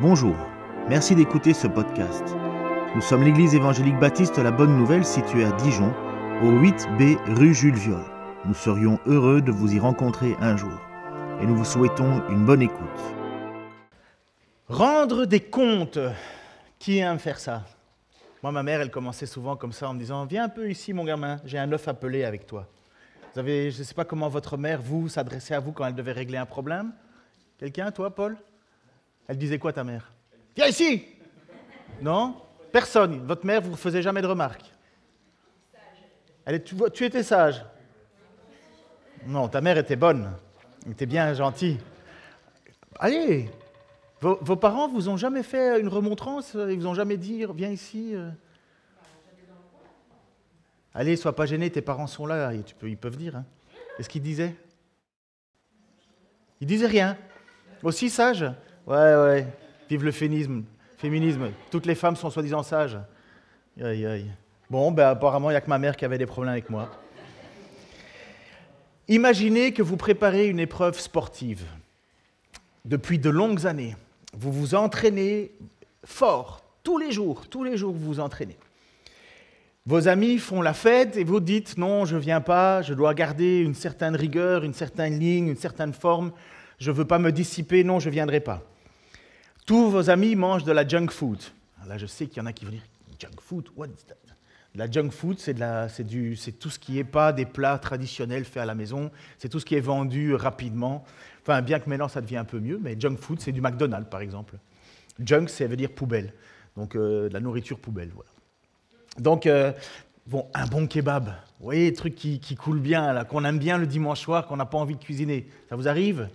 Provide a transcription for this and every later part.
Bonjour, merci d'écouter ce podcast. Nous sommes l'église évangélique baptiste La Bonne Nouvelle située à Dijon, au 8B rue Jules Viol. Nous serions heureux de vous y rencontrer un jour et nous vous souhaitons une bonne écoute. Rendre des comptes. Qui aime faire ça? Moi, ma mère, elle commençait souvent comme ça en me disant Viens un peu ici, mon gamin, j'ai un œuf appelé avec toi. Vous avez, je ne sais pas comment votre mère, vous, s'adressait à vous quand elle devait régler un problème? Quelqu'un, toi, Paul? Elle disait quoi, ta mère? Viens ici Non? Personne. Votre mère, vous faisiez jamais de remarques elle est, tu, étais sage Non, ta mère était bonne. Elle était bien gentille. Allez, vos, parents vous ont jamais fait une remontrance? Ils vous ont jamais dit viens ici euh. Allez, sois pas gêné, tes parents sont là, et ils peuvent dire. Hein. Qu'est-ce qu'ils disaient? Ils disaient rien. Aussi sage Ouais, ouais. Vive le féminisme. féminisme. Toutes les femmes sont soi-disant sages. Aïe, aïe. Bon, ben apparemment, il n'y a que ma mère qui avait des problèmes avec moi. Imaginez que vous préparez une épreuve sportive depuis de longues années. Vous vous entraînez fort, tous les jours, tous les jours vous vous entraînez. Vos amis font la fête et vous dites non, je ne viens pas, je dois garder une certaine rigueur, une certaine ligne, une certaine forme, je ne veux pas me dissiper, non, je ne viendrai pas. Tous vos amis mangent de la junk food. Là, je sais qu'il y en a qui vont dire junk food, what is that? La junk food, c'est, tout ce qui n'est pas des plats traditionnels faits à la maison, c'est tout ce qui est vendu rapidement. Enfin, bien que maintenant ça devient un peu mieux, mais junk food, c'est du McDonald's par exemple. Junk, ça veut dire poubelle, donc euh, de la nourriture poubelle. Voilà. Donc, euh, bon, un bon kebab, vous voyez, des trucs qui, qui coulent bien, qu'on aime bien le dimanche soir, qu'on n'a pas envie de cuisiner. Ça vous arrive?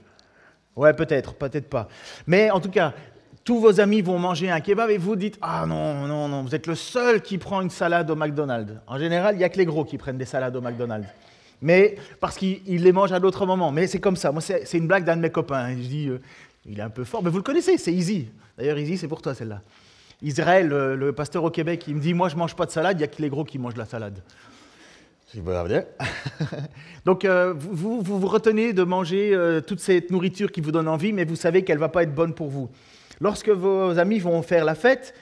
Ouais, peut-être, peut-être pas. Mais en tout cas, tous vos amis vont manger un kebab et vous dites Ah non, non, non, vous êtes le seul qui prend une salade au McDonald's. En général, il n'y a que les gros qui prennent des salades au McDonald's. Mais parce qu'ils les mangent à d'autres moments. Mais c'est comme ça. Moi, c'est une blague d'un de mes copains. Je dis euh, Il est un peu fort. Mais vous le connaissez, c'est Easy. D'ailleurs, Easy, c'est pour toi celle-là. Israël, le, pasteur au Québec, il me dit Moi, je ne mange pas de salade, il n'y a que les gros qui mangent la salade. Donc, euh, vous, vous, vous retenez de manger euh, toute cette nourriture qui vous donne envie, mais vous savez qu'elle ne va pas être bonne pour vous. Lorsque vos amis vont faire la fête,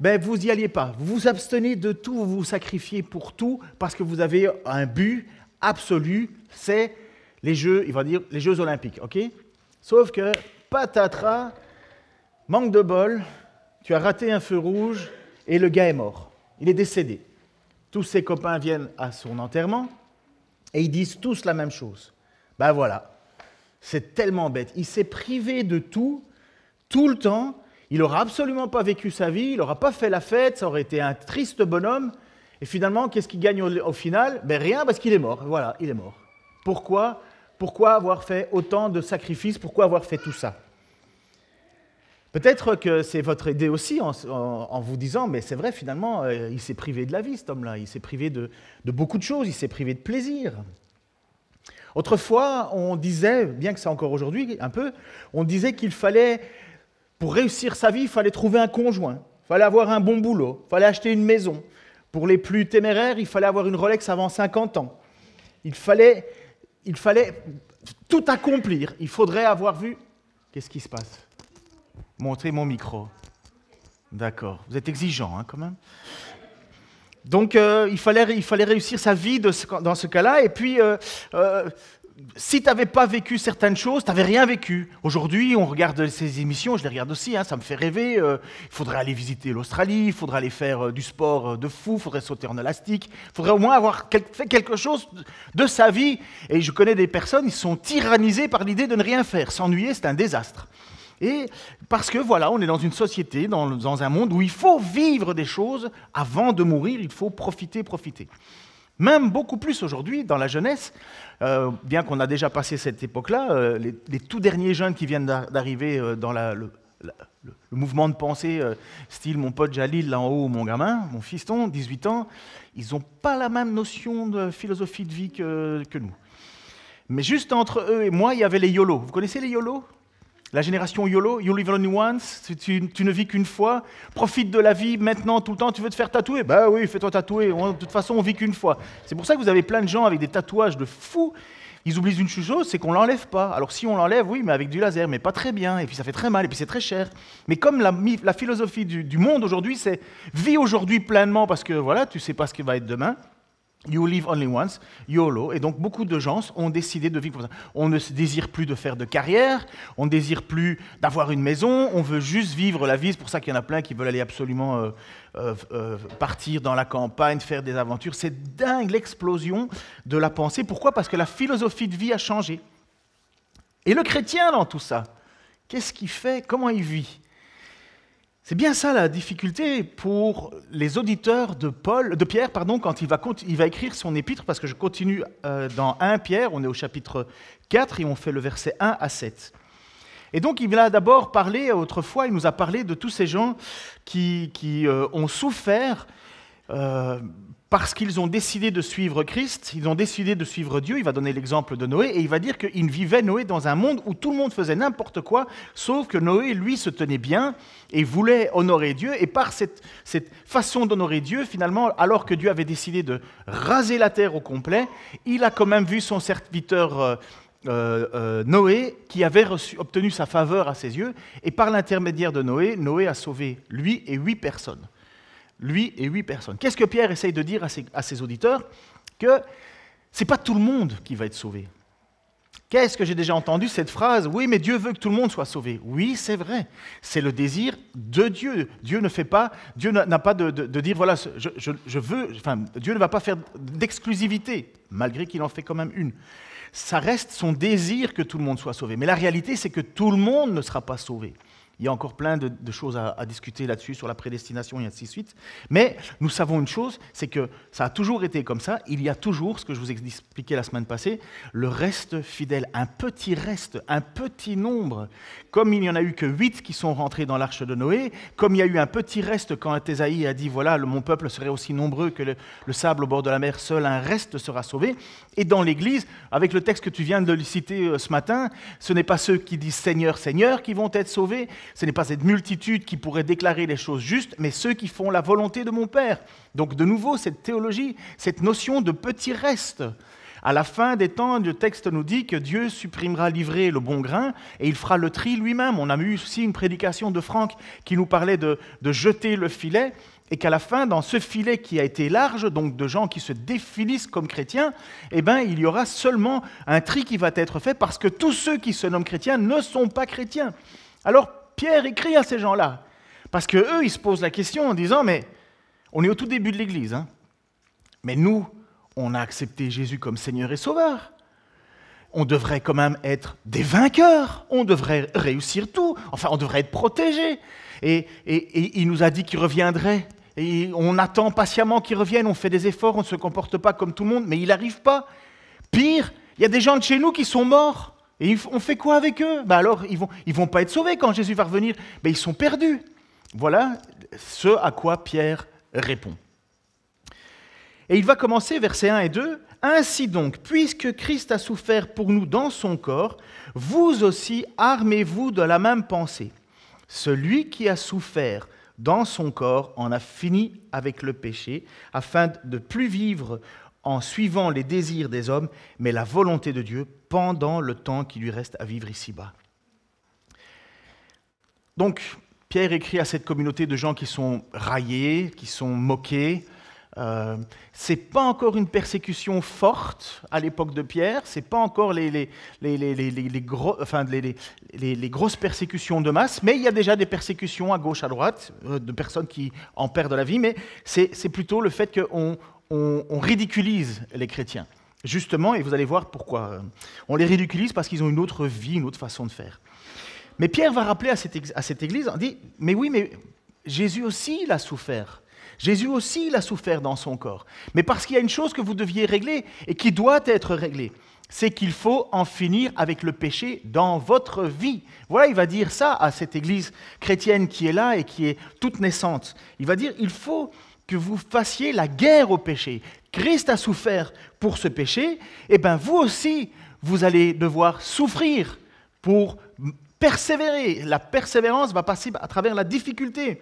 ben, vous n'y alliez pas. Vous vous abstenez de tout, vous vous sacrifiez pour tout, parce que vous avez un but absolu, c'est les Jeux, il va dire, les Jeux olympiques, ok? Sauf que, patatras, manque de bol, tu as raté un feu rouge et le gars est mort. Il est décédé. Tous ses copains viennent à son enterrement et ils disent tous la même chose. Ben voilà, c'est tellement bête. Il s'est privé de tout tout le temps. Il n'aura absolument pas vécu sa vie, il n'aura pas fait la fête, ça aurait été un triste bonhomme. Et finalement, qu'est-ce qu'il gagne au, final? Ben Rien, parce qu'il est mort. Voilà, il est mort. Pourquoi? Pourquoi avoir fait autant de sacrifices? Pourquoi avoir fait tout ça? Peut-être que c'est votre idée aussi en, vous disant, mais c'est vrai, finalement, euh, il s'est privé de la vie, cet homme-là. Il s'est privé de, de beaucoup de choses, il s'est privé de plaisir. Autrefois, on disait, bien que c'est encore aujourd'hui un peu, on disait qu'il fallait pour réussir sa vie, il fallait trouver un conjoint, il fallait avoir un bon boulot, il fallait acheter une maison. Pour les plus téméraires, il fallait avoir une Rolex avant 50 ans. Il fallait, tout accomplir. Il faudrait avoir vu... Qu'est-ce qui se passe? Montrez mon micro. D'accord. Vous êtes exigeant hein, quand même. Donc euh, il, fallait, réussir sa vie dans ce cas-là. Et puis, euh, euh, si tu n'avais pas vécu certaines choses, tu n'avais rien vécu. Aujourd'hui, on regarde ces émissions, je les regarde aussi, hein, ça me fait rêver. Euh, il faudrait aller visiter l'Australie, il faudrait aller faire euh, du sport euh, de fou, il faudrait sauter en élastique, il faudrait au moins avoir fait quelque chose de sa vie. Et je connais des personnes, ils sont tyrannisés par l'idée de ne rien faire. S'ennuyer, c'est un désastre. Et parce que voilà, on est dans une société, dans, dans un monde où il faut vivre des choses avant de mourir, il faut profiter, profiter. Même beaucoup plus aujourd'hui, dans la jeunesse, euh, bien qu'on a déjà passé cette époque-là, euh, les, tout derniers jeunes qui viennent d'arriver euh, dans le, mouvement de pensée, style mon pote Jalil là en haut, mon gamin, mon fiston, 18 ans, ils n'ont pas la même notion de philosophie de vie que, nous. Mais juste entre eux et moi, il y avait les YOLO. Vous connaissez les YOLO la génération YOLO, you live only once, tu, ne vis qu'une fois, profite de la vie maintenant, tout le temps, tu veux te faire tatouer Bah oui, fais-toi tatouer, de toute façon on vit qu'une fois. C'est pour ça que vous avez plein de gens avec des tatouages de fous. ils oublient une chose, c'est qu'on l'enlève pas. Alors si on l'enlève, oui, mais avec du laser, mais pas très bien, et puis ça fait très mal, et puis c'est très cher. Mais comme la, philosophie du, du monde aujourd'hui, c'est vis aujourd'hui pleinement parce que voilà, tu sais pas ce qui va être demain. You live only once, YOLO. Et donc beaucoup de gens ont décidé de vivre comme ça. On ne désire plus de faire de carrière, on ne désire plus d'avoir une maison, on veut juste vivre la vie. C'est pour ça qu'il y en a plein qui veulent aller absolument euh, euh, euh, partir dans la campagne, faire des aventures. C'est dingue l'explosion de la pensée. Pourquoi? Parce que la philosophie de vie a changé. Et le chrétien dans tout ça, qu'est-ce qu'il fait? Comment il vit? C'est bien ça la difficulté pour les auditeurs de, Paul, de Pierre pardon, quand il va, écrire son épître, parce que je continue euh, dans 1 Pierre, on est au chapitre 4 et on fait le verset 1 à 7. Et donc il a d'abord parlé, autrefois, il nous a parlé de tous ces gens qui, qui euh, ont souffert euh, parce qu'ils ont décidé de suivre Christ, ils ont décidé de suivre Dieu. Il va donner l'exemple de Noé et il va dire qu'il vivait Noé dans un monde où tout le monde faisait n'importe quoi, sauf que Noé, lui, se tenait bien et voulait honorer Dieu. Et par cette, façon d'honorer Dieu, finalement, alors que Dieu avait décidé de raser la terre au complet, il a quand même vu son serviteur euh, euh, euh, Noé qui avait obtenu sa faveur à ses yeux. Et par l'intermédiaire de Noé, Noé a sauvé lui et huit personnes lui et huit personnes. Qu'est-ce que Pierre essaye de dire à ses, auditeurs Que ce n'est pas tout le monde qui va être sauvé. Qu'est-ce que j'ai déjà entendu cette phrase Oui, mais Dieu veut que tout le monde soit sauvé. Oui, c'est vrai. C'est le désir de Dieu. Dieu ne fait pas, Dieu n'a pas de, dire voilà, je, veux. Enfin, Dieu ne va pas faire d'exclusivité, malgré qu'il en fait quand même une. Ça reste son désir que tout le monde soit sauvé. Mais la réalité, c'est que tout le monde ne sera pas sauvé. Il y a encore plein de, choses à, discuter là-dessus, sur la prédestination et ainsi de suite. Mais nous savons une chose, c'est que ça a toujours été comme ça. Il y a toujours, ce que je vous ai expliqué la semaine passée, le reste fidèle, un petit reste, un petit nombre. Comme il n'y en a eu que huit qui sont rentrés dans l'arche de Noé, comme il y a eu un petit reste quand Thésaïe a dit, voilà, mon peuple serait aussi nombreux que le, le, sable au bord de la mer, seul un reste sera sauvé. Et dans l'Église, avec le texte que tu viens de citer euh, ce matin, ce n'est pas ceux qui disent Seigneur, Seigneur qui vont être sauvés, ce n'est pas cette multitude qui pourrait déclarer les choses justes, mais ceux qui font la volonté de mon Père. Donc de nouveau, cette théologie, cette notion de petit reste. À la fin des temps, le texte nous dit que Dieu supprimera l'ivraie le bon grain et il fera le tri lui-même. On a eu aussi une prédication de Franck qui nous parlait de, jeter le filet et qu'à la fin, dans ce filet qui a été large, donc de gens qui se définissent comme chrétiens, eh ben, il y aura seulement un tri qui va être fait parce que tous ceux qui se nomment chrétiens ne sont pas chrétiens. Alors Pierre écrit à ces gens-là. Parce qu'eux, ils se posent la question en disant, mais on est au tout début de l'Église, hein. mais nous, on a accepté Jésus comme Seigneur et Sauveur. On devrait quand même être des vainqueurs, on devrait réussir tout, enfin on devrait être protégés. Et, il nous a dit qu'il reviendrait. Et on attend patiemment qu'il revienne, on fait des efforts, on ne se comporte pas comme tout le monde, mais il n'arrive pas. Pire, il y a des gens de chez nous qui sont morts. Et on fait quoi avec eux? Ben Alors, ils ne vont, pas être sauvés quand Jésus va revenir. Ben, ils sont perdus. Voilà ce à quoi Pierre répond. Et il va commencer, versets 1 et 2. Ainsi donc, puisque Christ a souffert pour nous dans son corps, vous aussi armez-vous de la même pensée. Celui qui a souffert dans son corps en a fini avec le péché, afin de plus vivre en suivant les désirs des hommes, mais la volonté de Dieu pendant le temps qui lui reste à vivre ici-bas. Donc, Pierre écrit à cette communauté de gens qui sont raillés, qui sont moqués. Euh, Ce n'est pas encore une persécution forte à l'époque de Pierre, ce n'est pas encore les, grosses persécutions de masse, mais il y a déjà des persécutions à gauche, à droite, euh, de personnes qui en perdent la vie, mais c'est plutôt le fait qu'on on, ridiculise les chrétiens. Justement, et vous allez voir pourquoi. On les ridiculise parce qu'ils ont une autre vie, une autre façon de faire. Mais Pierre va rappeler à cette, église, on dit, mais oui, mais Jésus aussi, il a souffert. Jésus aussi, il a souffert dans son corps. Mais parce qu'il y a une chose que vous deviez régler et qui doit être réglée, c'est qu'il faut en finir avec le péché dans votre vie. Voilà, il va dire ça à cette église chrétienne qui est là et qui est toute naissante. Il va dire, il faut que vous fassiez la guerre au péché. Christ a souffert pour ce péché, et eh bien vous aussi, vous allez devoir souffrir pour persévérer. La persévérance va passer à travers la difficulté.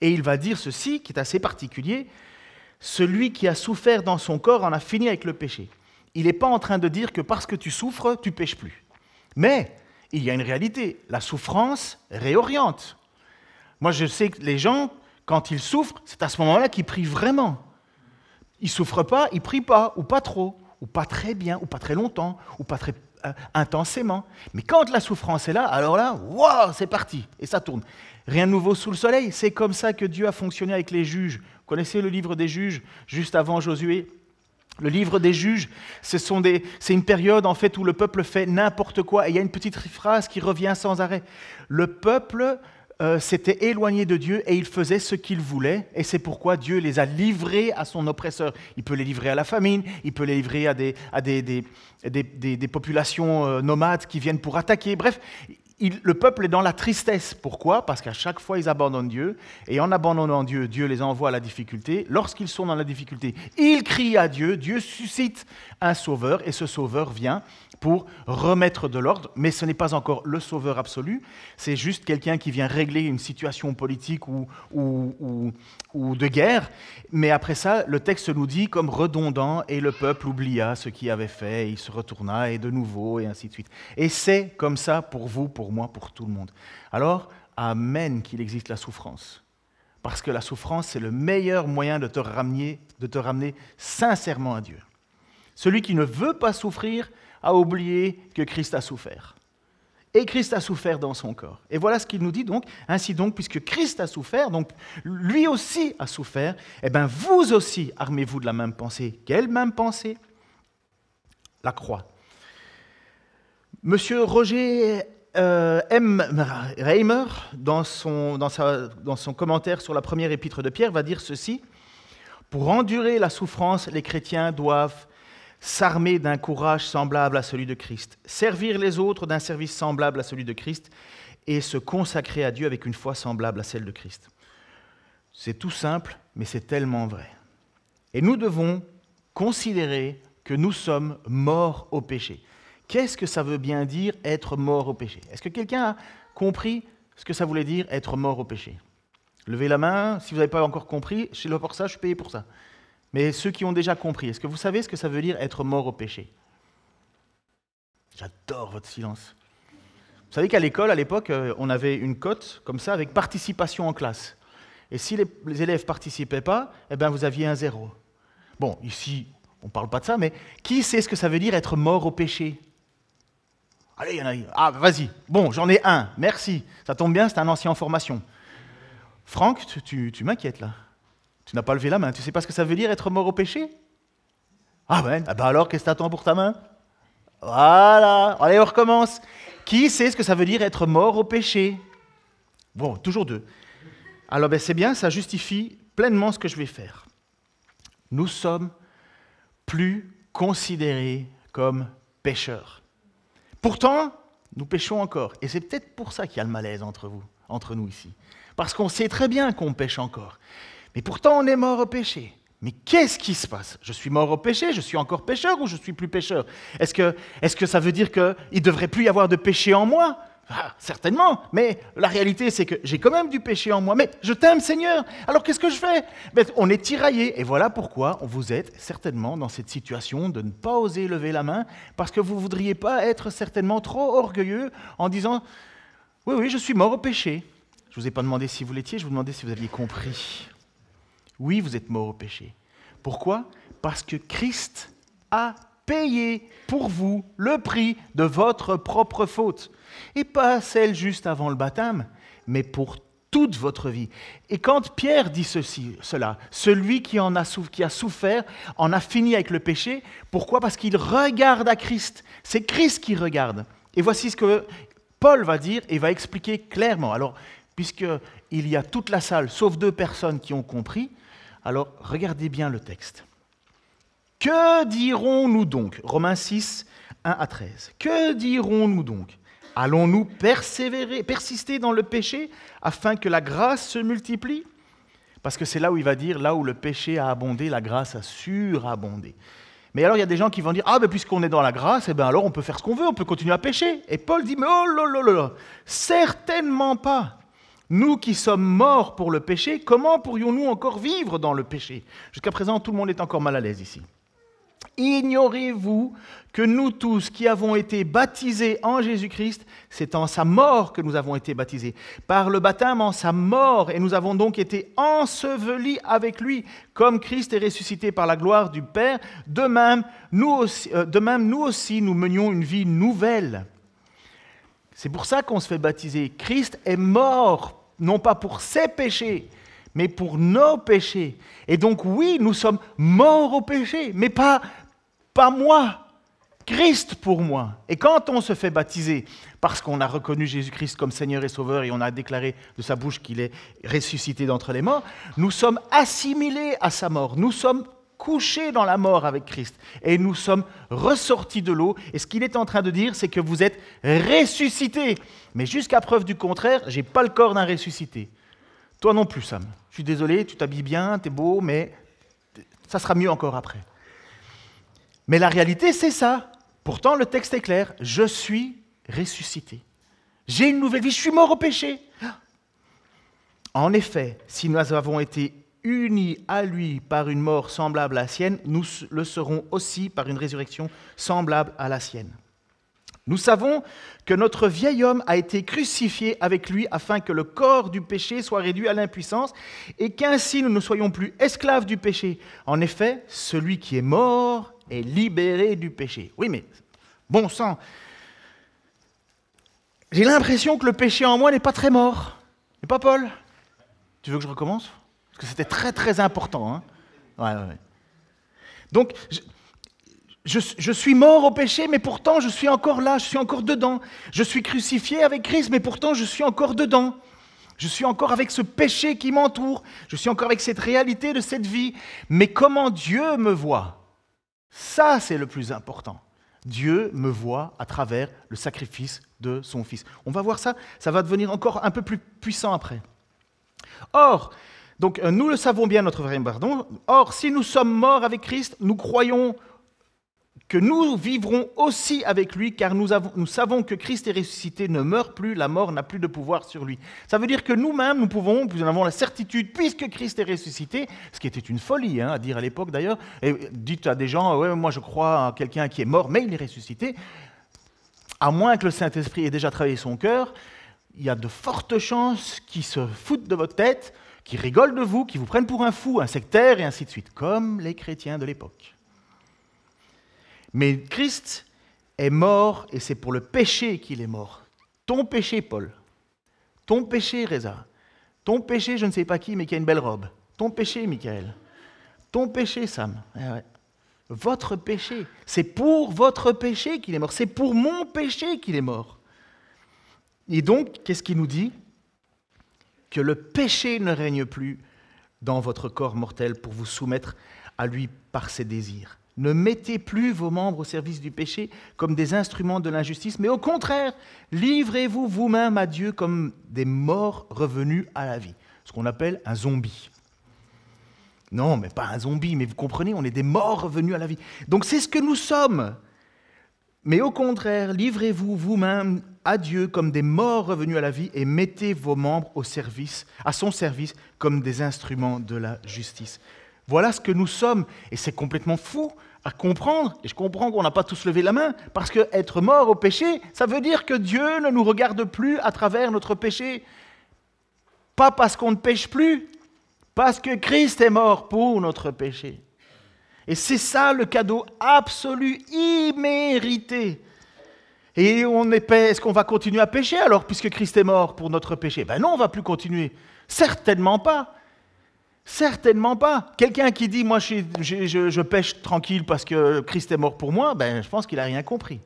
Et il va dire ceci, qui est assez particulier, celui qui a souffert dans son corps en a fini avec le péché. il n'est pas en train de dire que parce que tu souffres, tu pêches plus. Mais il y a une réalité, la souffrance réoriente. Moi, je sais que les gens, quand ils souffrent, c'est à ce moment-là qu'ils prient vraiment. Ils souffrent pas, ils prient pas, ou pas trop, ou pas très bien, ou pas très longtemps, ou pas très euh, intensément. Mais quand la souffrance est là, alors là, waouh, c'est parti, et ça tourne. Rien de nouveau sous le soleil, c'est comme ça que Dieu a fonctionné avec les juges. Vous connaissez le livre des juges, juste avant Josué? Le livre des juges, c'est une période en fait où le peuple fait n'importe quoi. Et il y a une petite phrase qui revient sans arrêt. Le peuple euh, s'était éloigné de Dieu et il faisait ce qu'il voulait. Et c'est pourquoi Dieu les a livrés à son oppresseur. Il peut les livrer à la famine, il peut les livrer à des, populations euh, nomades qui viennent pour attaquer. Bref, le peuple est dans la tristesse. Pourquoi? Parce qu'à chaque fois, ils abandonnent Dieu. Et en abandonnant Dieu, Dieu les envoie à la difficulté. Lorsqu'ils sont dans la difficulté, ils crient à Dieu. Dieu suscite un sauveur. Et ce sauveur vient pour remettre de l'ordre, mais ce n'est pas encore le sauveur absolu, c'est juste quelqu'un qui vient régler une situation politique ou, ou, ou, de guerre. Mais après ça, le texte nous dit comme redondant, et le peuple oublia ce qu'il avait fait, il se retourna, et de nouveau, et ainsi de suite. Et c'est comme ça pour vous, pour moi, pour tout le monde. Alors, Amen qu'il existe la souffrance. Parce que la souffrance, c'est le meilleur moyen de te ramener, de te ramener sincèrement à Dieu. Celui qui ne veut pas souffrir, a oublié que Christ a souffert. Et Christ a souffert dans son corps. Et voilà ce qu'il nous dit donc. Ainsi donc, puisque Christ a souffert, donc lui aussi a souffert, eh bien vous aussi armez-vous de la même pensée. Quelle même pensée? La croix. Monsieur Roger euh, M. Reimer, dans son, dans, dans son commentaire sur la première épître de Pierre, va dire ceci. Pour endurer la souffrance, les chrétiens doivent s'armer d'un courage semblable à celui de Christ, servir les autres d'un service semblable à celui de Christ et se consacrer à Dieu avec une foi semblable à celle de Christ. C'est tout simple, mais c'est tellement vrai. Et nous devons considérer que nous sommes morts au péché. Qu'est-ce que ça veut bien dire être mort au péché? Est-ce que quelqu'un a compris ce que ça voulait dire être mort au péché? Levez la main si vous n'avez pas encore compris. Je suis là pour ça, je suis payé pour ça. Mais ceux qui ont déjà compris, est-ce que vous savez ce que ça veut dire être mort au péché? J'adore votre silence. Vous savez qu'à l'école, à l'époque, euh, on avait une cote comme ça avec participation en classe. Et si les, élèves participaient pas, eh bien, vous aviez un zéro. Bon, ici, on ne parle pas de ça, mais qui sait ce que ça veut dire être mort au péché? Allez, il y en a. Ah, vas-y. Bon, j'en ai un. Merci. Ça tombe bien, c'est un ancien en formation. Franck, tu m'inquiètes là. Tu n'as pas levé la main. Tu sais pas ce que ça veut dire être mort au péché? Ah ben, ah ben alors, qu'est-ce que attends pour ta main? Voilà. Allez, on recommence. Qui sait ce que ça veut dire être mort au péché? Bon, toujours deux. Alors ben, c'est bien, ça justifie pleinement ce que je vais faire. Nous sommes plus considérés comme pécheurs. Pourtant, nous péchons encore. Et c'est peut-être pour ça qu'il y a le malaise entre vous, entre nous ici. Parce qu'on sait très bien qu'on pêche encore. Mais pourtant, on est mort au péché. Mais qu'est-ce qui se passe? Je suis mort au péché, je suis encore pécheur ou je suis plus pécheur Est-ce que, que ça veut dire qu'il ne devrait plus y avoir de péché en moi? Ah, Certainement, mais la réalité c'est que j'ai quand même du péché en moi. Mais je t'aime Seigneur, alors qu'est-ce que je fais? Ben, On est tiraillé, et voilà pourquoi vous êtes certainement dans cette situation de ne pas oser lever la main, parce que vous ne voudriez pas être certainement trop orgueilleux en disant, oui, oui, je suis mort au péché. Je ne vous ai pas demandé si vous l'étiez, je vous demandais si vous aviez compris. Oui, vous êtes mort au péché. Pourquoi? Parce que Christ a payé pour vous le prix de votre propre faute. Et pas celle juste avant le baptême, mais pour toute votre vie. Et quand Pierre dit ceci, cela, celui qui, en a, qui a souffert en a fini avec le péché, pourquoi? Parce qu'il regarde à Christ. C'est Christ qui regarde. Et voici ce que Paul va dire et va expliquer clairement. Alors, puisqu'il y a toute la salle, sauf deux personnes qui ont compris, alors regardez bien le texte. Que dirons-nous donc? Romains 6, 1 à 13. Que dirons-nous donc? Allons-nous persévérer, persister dans le péché afin que la grâce se multiplie? Parce que c'est là où il va dire, là où le péché a abondé, la grâce a surabondé. Mais alors il y a des gens qui vont dire, ah ben puisqu'on est dans la grâce, eh ben alors on peut faire ce qu'on veut, on peut continuer à pécher. Et Paul dit, mais oh là là là, certainement pas. Nous qui sommes morts pour le péché, comment pourrions-nous encore vivre dans le péché? Jusqu'à présent, tout le monde est encore mal à l'aise ici. Ignorez-vous que nous tous qui avons été baptisés en Jésus-Christ, c'est en sa mort que nous avons été baptisés, par le baptême en sa mort, et nous avons donc été ensevelis avec lui, comme Christ est ressuscité par la gloire du Père, de même nous aussi, euh, de même, nous, aussi nous menions une vie nouvelle. C'est pour ça qu'on se fait baptiser. Christ est mort, non pas pour ses péchés, mais pour nos péchés. Et donc oui, nous sommes morts au péché, mais pas pas moi, Christ pour moi. Et quand on se fait baptiser, parce qu'on a reconnu Jésus-Christ comme Seigneur et Sauveur et on a déclaré de sa bouche qu'il est ressuscité d'entre les morts, nous sommes assimilés à sa mort. Nous sommes couchés dans la mort avec Christ et nous sommes ressortis de l'eau. Et ce qu'il est en train de dire, c'est que vous êtes ressuscités. Mais jusqu'à preuve du contraire, j'ai pas le corps d'un ressuscité. Toi non plus, Sam. Je suis désolé, tu t'habilles bien, tu es beau, mais ça sera mieux encore après. Mais la réalité, c'est ça. Pourtant, le texte est clair. Je suis ressuscité. J'ai une nouvelle vie. Je suis mort au péché. En effet, si nous avons été unis à lui par une mort semblable à la sienne, nous le serons aussi par une résurrection semblable à la sienne. Nous savons que notre vieil homme a été crucifié avec lui afin que le corps du péché soit réduit à l'impuissance et qu'ainsi nous ne soyons plus esclaves du péché. En effet, celui qui est mort est libéré du péché. Oui, mais bon sang, j'ai l'impression que le péché en moi n'est pas très mort. Et pas Paul? Tu veux que je recommence? Parce que c'était très très important. Hein ouais, ouais, Donc, je, suis mort au péché, mais pourtant je suis encore là, je suis encore dedans. Je suis crucifié avec Christ, mais pourtant je suis encore dedans. Je suis encore avec ce péché qui m'entoure. Je suis encore avec cette réalité de cette vie. Mais comment Dieu me voit? Ça, c'est le plus important. Dieu me voit à travers le sacrifice de son Fils. On va voir ça, ça va devenir encore un peu plus puissant après. Or, donc euh, nous le savons bien, notre vrai pardon. Or, si nous sommes morts avec Christ, nous croyons que nous vivrons aussi avec lui, car nous, savons que Christ est ressuscité, ne meurt plus, la mort n'a plus de pouvoir sur lui. Ça veut dire que nous-mêmes, nous pouvons, nous avons la certitude, puisque Christ est ressuscité, ce qui était une folie hein, à dire à l'époque d'ailleurs, et dites à des gens, ouais, moi je crois à quelqu'un qui est mort, mais il est ressuscité, à moins que le Saint-Esprit ait déjà travaillé son cœur, il y a de fortes chances qu'il se foutent de votre tête, qu'il rigolent de vous, qu'il vous prennent pour un fou, un sectaire, et ainsi de suite, comme les chrétiens de l'époque. Mais Christ est mort et c'est pour le péché qu'il est mort. Ton péché, Paul. Ton péché, Reza. Ton péché, je ne sais pas qui, mais qui a une belle robe. Ton péché, Michael. Ton péché, Sam. Eh votre péché. C'est pour votre péché qu'il est mort. C'est pour mon péché qu'il est mort. Et donc, qu'est-ce qu'il nous dit? Que le péché ne règne plus dans votre corps mortel pour vous soumettre à lui par ses désirs. Ne mettez plus vos membres au service du péché comme des instruments de l'injustice, mais au contraire, livrez-vous vous-même à Dieu comme des morts revenus à la vie, ce qu'on appelle un zombie. Non, mais pas un zombie, mais vous comprenez, on est des morts revenus à la vie. Donc c'est ce que nous sommes. Mais au contraire, livrez-vous vous-même à Dieu comme des morts revenus à la vie et mettez vos membres au service, à son service comme des instruments de la justice. Voilà ce que nous sommes. Et c'est complètement fou à comprendre. Et je comprends qu'on n'a pas tous levé la main. Parce que être mort au péché, ça veut dire que Dieu ne nous regarde plus à travers notre péché. Pas parce qu'on ne pêche plus, parce que Christ est mort pour notre péché. Et c'est ça le cadeau absolu, immérité. Et on est, est-ce qu'on va continuer à pécher alors, puisque Christ est mort pour notre péché? Ben non, on va plus continuer. Certainement pas. Certainement pas. Quelqu'un qui dit moi je, pêche tranquille parce que Christ est mort pour moi, ben, je pense qu'il n'a rien compris.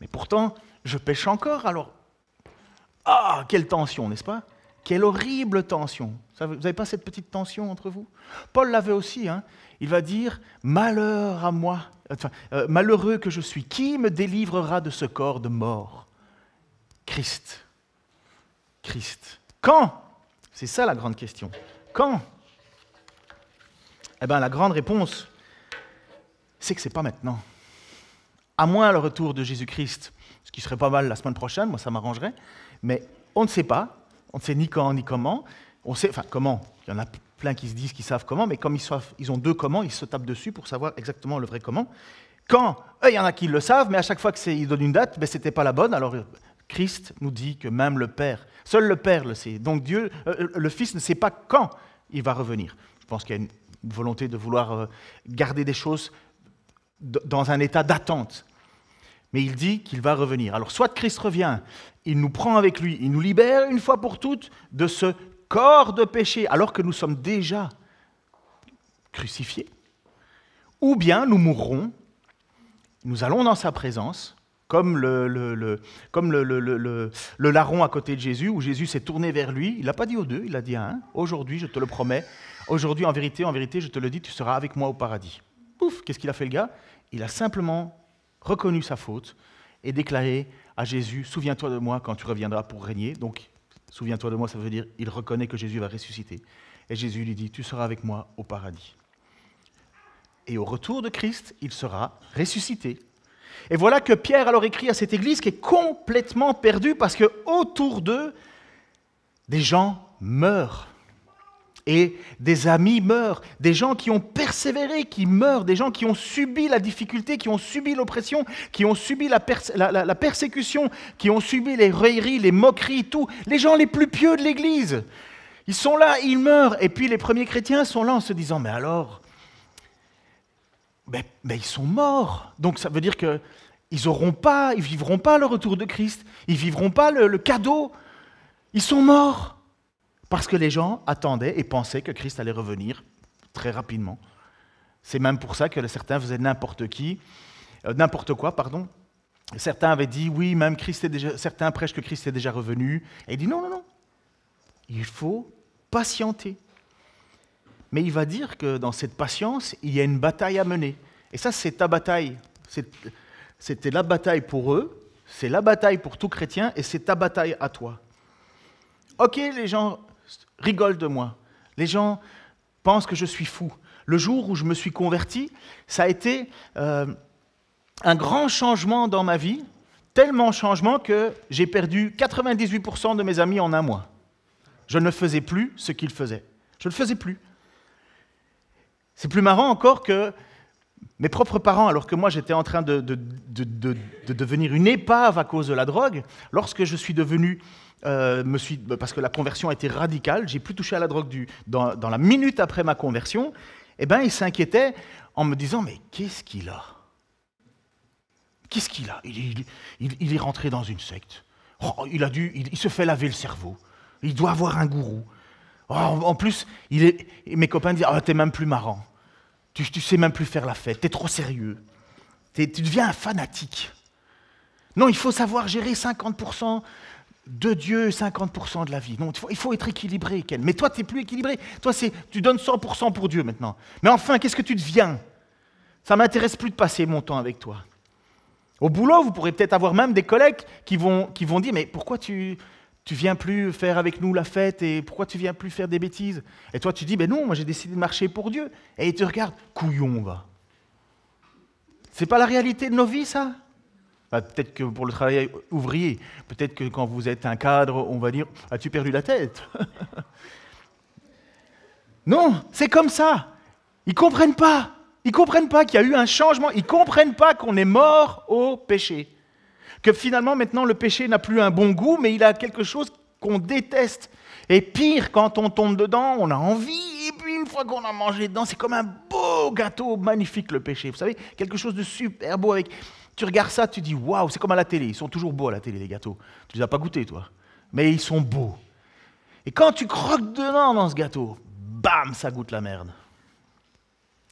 Mais pourtant, je pêche encore, alors. Ah, quelle tension, n'est-ce pas? Quelle horrible tension. Vous n'avez pas cette petite tension entre vous? Paul l'avait aussi. Hein. Il va dire Malheur à moi, euh, malheureux que je suis, qui me délivrera de ce corps de mort? Christ. Christ. Quand? C'est ça la grande question. Quand? Eh bien, la grande réponse, c'est que ce n'est pas maintenant. À moins le retour de Jésus-Christ, ce qui serait pas mal la semaine prochaine, moi ça m'arrangerait, mais on ne sait pas, on ne sait ni quand ni comment, on sait, enfin comment, il y en a plein qui se disent qu'ils savent comment, mais comme ils, ont deux comment, ils se tapent dessus pour savoir exactement le vrai comment. Quand, eux, il y en a qui le savent, mais à chaque fois qu'ils donnent une date, ben, ce n'était pas la bonne. Alors Christ nous dit que même le Père, seul le Père le sait. Donc Dieu, euh, le Fils ne sait pas quand il va revenir. Je pense qu'il y a une volonté de vouloir euh, garder des choses dans un état d'attente. Mais il dit qu'il va revenir. Alors soit Christ revient, il nous prend avec lui, il nous libère une fois pour toutes de ce corps de péché, alors que nous sommes déjà crucifiés. Ou bien nous mourrons, nous allons dans sa présence, comme le, comme le, larron à côté de Jésus, où Jésus s'est tourné vers lui. Il n'a pas dit aux deux, il a dit à un, aujourd'hui, je te le promets, aujourd'hui, en vérité, en vérité, je te le dis, tu seras avec moi au paradis. Pouf, qu'est-ce qu'il a fait le gars? Il a simplement reconnu sa faute et déclaré à Jésus, souviens-toi de moi quand tu reviendras pour régner. Donc, souviens-toi de moi, ça veut dire, il reconnaît que Jésus va ressusciter. Et Jésus lui dit, tu seras avec moi au paradis. Et au retour de Christ, il sera ressuscité. Et voilà que Pierre alors écrit à cette église qui est complètement perdue parce que autour d'eux, des gens meurent. Et des amis meurent, des gens qui ont persévéré, qui meurent, des gens qui ont subi la difficulté, qui ont subi l'oppression, qui ont subi la, persécution, qui ont subi les railleries, les moqueries, tout. Les gens les plus pieux de l'Église. Ils sont là, ils meurent. Et puis les premiers chrétiens sont là en se disant, mais alors, mais, ils sont morts. Donc ça veut dire qu'ils n'auront pas, ils vivront pas le retour de Christ, ils vivront pas le cadeau. Ils sont morts. Parce que les gens attendaient et pensaient que Christ allait revenir très rapidement. C'est même pour ça que certains faisaient n'importe qui, euh, n'importe quoi, pardon. Certains avaient dit oui, même Christ est déjà, certains prêchent que Christ est déjà revenu. Et il dit non, non, non. Il faut patienter. Mais il va dire que dans cette patience, il y a une bataille à mener. Et ça, c'est ta bataille. C'était la bataille pour eux, c'est la bataille pour tout chrétien, et c'est ta bataille à toi. Ok, les gens rigolent de moi. Les gens pensent que je suis fou. Le jour où je me suis converti, ça a été euh, un grand changement dans ma vie, tellement changement que j'ai perdu 98% de mes amis en un mois. Je ne faisais plus ce qu'ils faisaient. Je ne le faisais plus. C'est plus marrant encore que mes propres parents, alors que moi j'étais en train de, devenir une épave à cause de la drogue, lorsque je suis devenu euh, me suis, parce que la conversion a été radicale, j'ai plus touché à la drogue dans, la minute après ma conversion, eh ben, il s'inquiétait en me disant, mais qu'est-ce qu'il a? Qu'est-ce qu'il a? Il, il, est rentré dans une secte. Oh, il, a dû, il, se fait laver le cerveau. Il doit avoir un gourou. Oh, en plus, il est, mes copains disent, oh, t'es même plus marrant. Tu, tu sais même plus faire la fête. T'es trop sérieux. tu deviens un fanatique. Non, il faut savoir gérer 50% de Dieu 50% de la vie. Non, il faut être équilibré, Ken. Mais toi, tu plus équilibré. Toi, tu donnes 100% pour Dieu maintenant. Mais enfin, qu'est-ce que tu deviens? Ça m'intéresse plus de passer mon temps avec toi. Au boulot, vous pourrez peut-être avoir même des collègues qui vont, qui vont dire, mais pourquoi tu tu viens plus faire avec nous la fête et pourquoi tu viens plus faire des bêtises? Et toi, tu dis, ben non, moi j'ai décidé de marcher pour Dieu. Et ils te regardent, couillon, va. C'est pas la réalité de nos vies, ça? Bah, peut-être que pour le travail ouvrier, peut-être que quand vous êtes un cadre, on va dire As-tu perdu la tête Non, c'est comme ça. Ils ne comprennent pas. Ils ne comprennent pas qu'il y a eu un changement. Ils ne comprennent pas qu'on est mort au péché. Que finalement, maintenant, le péché n'a plus un bon goût, mais il a quelque chose qu'on déteste. Et pire, quand on tombe dedans, on a envie, et puis une fois qu'on a mangé dedans, c'est comme un beau gâteau magnifique, le péché. Vous savez, quelque chose de super beau avec tu regardes ça, tu dis waouh, c'est comme à la télé. Ils sont toujours beaux à la télé, les gâteaux. Tu les as pas goûtés, toi. Mais ils sont beaux. Et quand tu croques dedans dans ce gâteau, bam, ça goûte la merde.